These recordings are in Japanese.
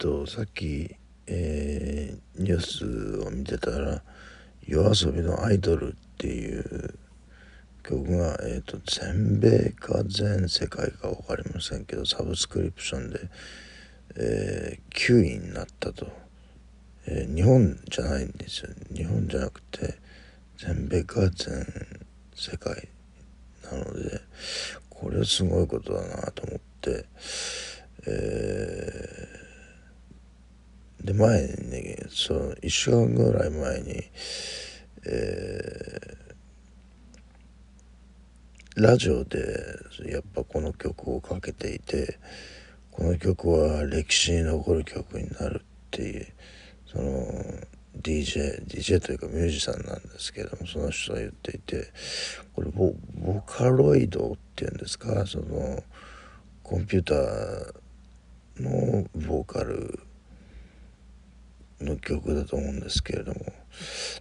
とさっき、えー、ニュースを見てたら yoasobi の「アイドル」っていう曲が、えーと、全米か全世界か分かりませんけどサブスクリプションで、えー、9位になったと、えー、日本じゃないんですよ。日本じゃなくて全米か全世界なのでこれはすごいことだなと思って、えー、で前にねその1週間ぐらい前に、えー、ラジオでやっぱこの曲をかけていてこの曲は歴史に残る曲になるっていうその DJ DJ というかミュージシャンなんですけどもその人が言っていてこれボボカロイドっていうんですかそのコンピューターのボーカルの曲だと思うんですけれども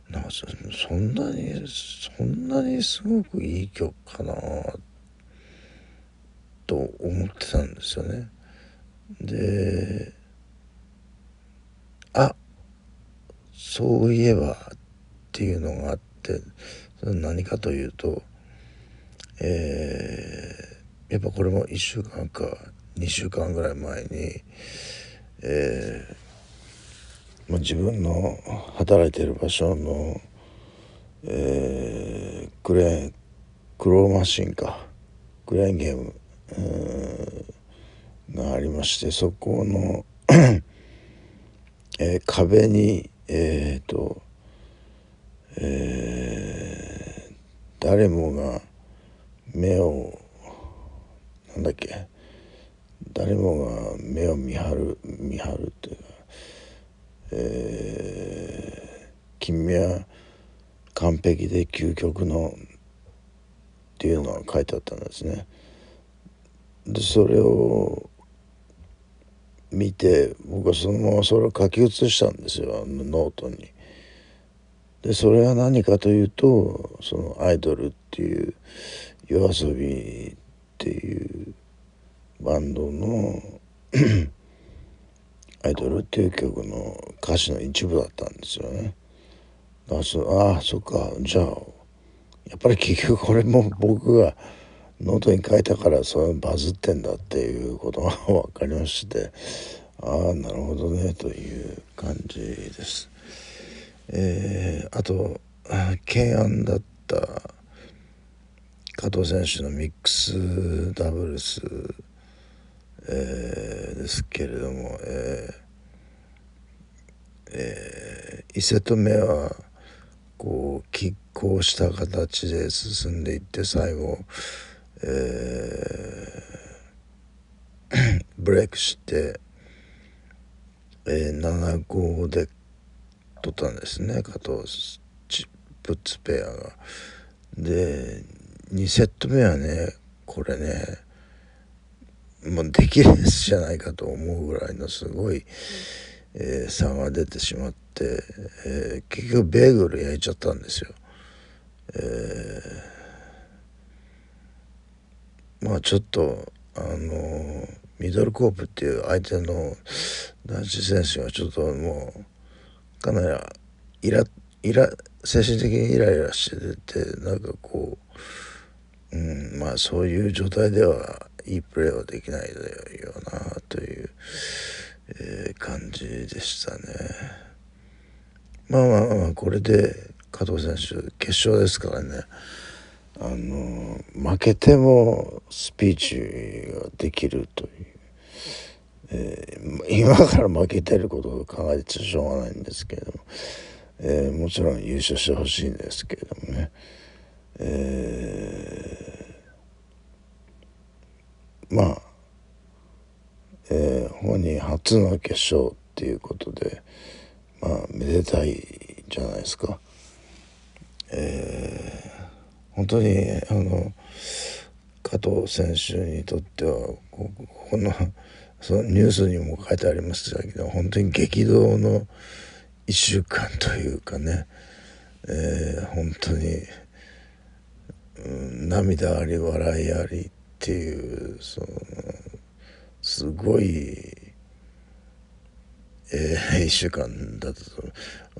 なんかそんなにそんなにすごくいい曲かなと思ってたんですよね。であそういえばっていうのがあってそれ何かというと、えー、やっぱこれも1週間か2週間ぐらい前に、えーまあ、自分の働いてる場所の、えー、クレーンクローマシンか。クレーンゲームがありましてそこのえー、壁にえっ、ー、と、えー、誰もが目をなんだっけ誰もが目を見張る見張るというか、えー、君は完璧で究極のっていうのが書いてあったんですね。でそれを見て僕はそのままそれを書き写したんですよノートに。でそれは何かというとそのアイドルっていう YOASOBI っていうバンドのアイドルっていう曲の歌詞の一部だったんですよね。あそあそっかじゃあやっぱり結局これも 僕がノートに書いたからそれバズってんだっていうことが分かりましてああなるほどねという感じです。えー、あと懸案だった加藤選手のミックスダブルス、えー、ですけれども、えーえー、1セット目はこう拮抗した形で進んでいって最後えー、ブレイクして、えー、7-5で取ったんですね加藤プッツペアが。で2セット目はねこれねもうできるじゃないかと思うぐらいのすごい、えー、差が出てしまって、えー、結局ベーグル焼いちゃったんですよ。えーまあちょっとあのミドルコープっていう相手の男子選手がちょっともうかなりイライラ精神的にイライラしててなんかこう、うん、まあそういう状態ではいいプレーはできないよなという、えー、感じでしたね。まあまあまあこれで加藤選手決勝ですからね。あの負けてもスピーチができるという、えー、今から負けてることを考えてしょうがないんですけども、えー、もちろん優勝してほしいんですけれどもね、えー、まあ、えー、本人初の決勝っていうことでまあめでたいじゃないですか。えー本当にあの加藤選手にとってはここのそのニュースにも書いてありましたけど本当に激動の1週間というかね、えー、本当に、うん、涙あり笑いありっていうそのすごいえー、1週間だった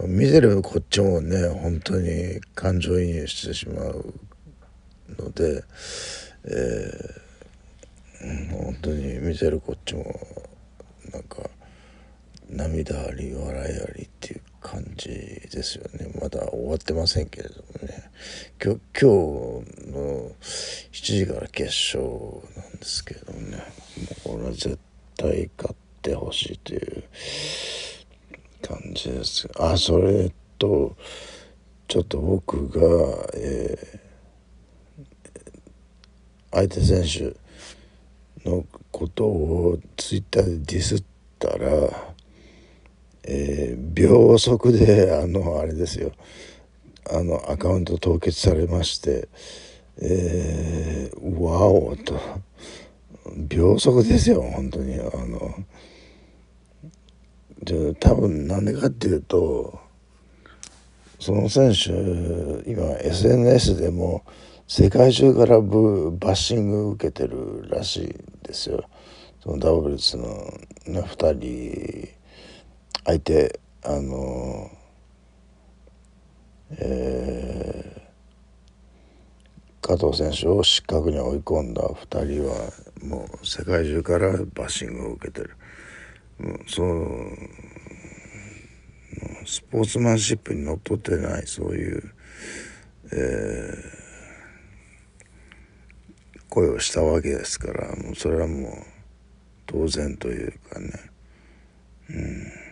と見てるこっちもね本当に感情移入してしまうので、えー、本当に見てるこっちもなんか涙あり笑いありっていう感じですよね。まだ終わってませんけれどもね。今日今日の7時から決勝なんですけどね。もうこれは絶対勝ってほしいという感じです。あそれとちょっと僕が、えー、相手選手のことをツイッターでディスったらえー、秒速であのあれですよ。あのアカウント凍結されましてえー、ワオと。秒速ですよ本当に。あので多分なんでかっていうとその選手今 SNS でも世界中からブバッシング受けてるらしいんですよ。そのダブルスの、ね、2人相手あのえー、加藤選手を失格に追い込んだ2人はもう世界中からバッシングを受けてる。もうそのスポーツマンシップにのっとってないそういう、えー、声をしたわけですからもうそれはもう当然というかね。うん。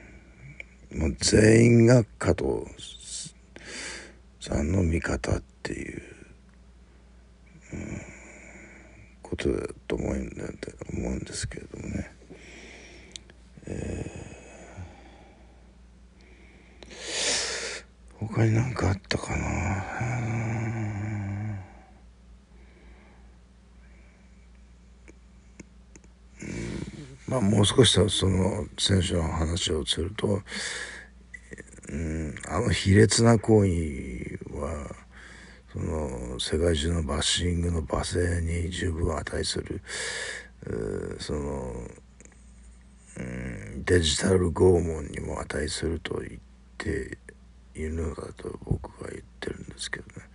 もう全員が加藤さんの味方っていう、うん、ことだと思うんだ思うんですけれどもね。えー、他に何かあったかな？まあ、もう少しその選手の話をすると、うん、あの卑劣な行為はその世界中のバッシングの罵声に十分値するその、うん、デジタル拷問にも値すると言っているのだと僕は言ってるんですけどね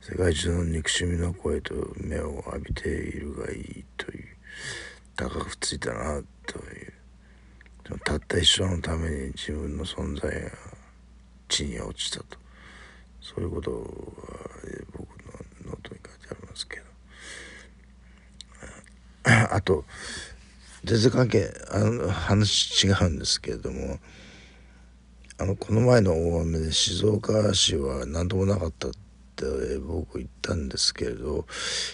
世界中の憎しみの声と目を浴びているがいいという。高くついたなという。たった一生のために自分の存在が地に落ちたと。そういうことが僕のノートに書いてありますけど。あと全然関係あの話違うんですけれどもあのこの前の大雨で静岡市は何ともなかった僕言ったんですけれど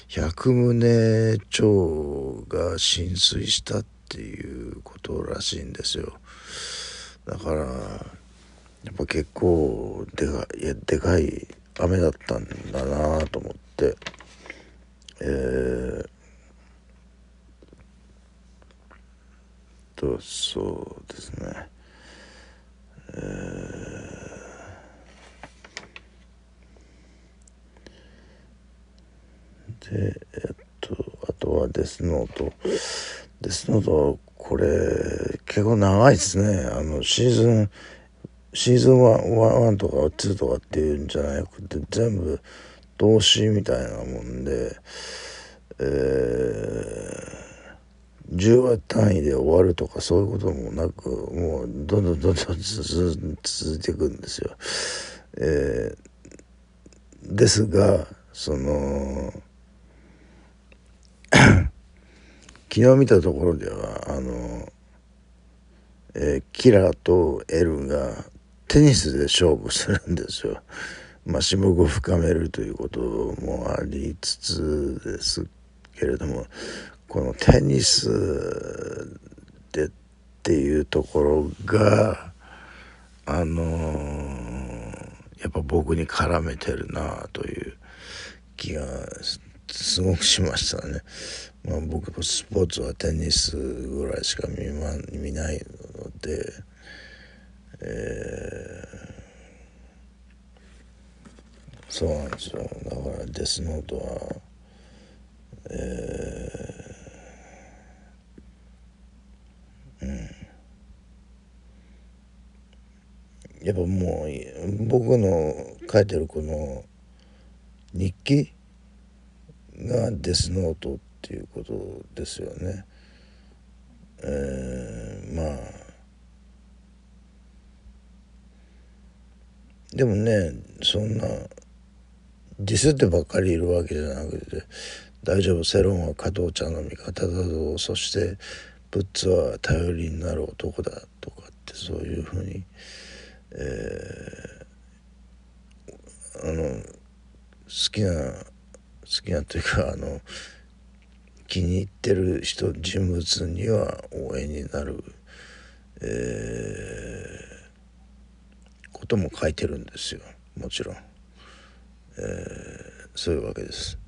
百棟町が浸水したっていうことらしいんですよ。だからやっぱ結構でかいやでかい雨だったんだなと思って。えー、とそうですね。でえっとあとはデスノートデスノートこれ結構長いですねあのシーズンシーズン 1, 1とか2とかっていうんじゃなくて全部動詞みたいなもんでえー、10話単位で終わるとかそういうこともなくもうどんどんどんどん続いていくんですよ。えー、ですがその 昨日見たところではあの、えー、キラーとエルがテニスで勝負するんですよ。まあ、種目を深めるということもありつつですけれどもこのテニスでっていうところがあのー、やっぱ僕に絡めてるなという気がしすごくしましたね。まあ、僕もスポーツはテニスぐらいしか見,、ま、見ないので、えー、そうなんですよだからデスノートはえー、うんやっぱもう僕の書いてるこの日記がデスノートっていうことですよね。えー、まあでもねそんなディスってばっかりいるわけじゃなくて大丈夫世論は加藤茶の味方だぞそしてブッツは頼りになる男だとかってそういうふうに、えー、あの好きな好きなというかあの気に入ってる人人物には応援になる、えー、ことも書いてるんですよもちろん、えー、そういうわけです。